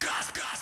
газ, газ.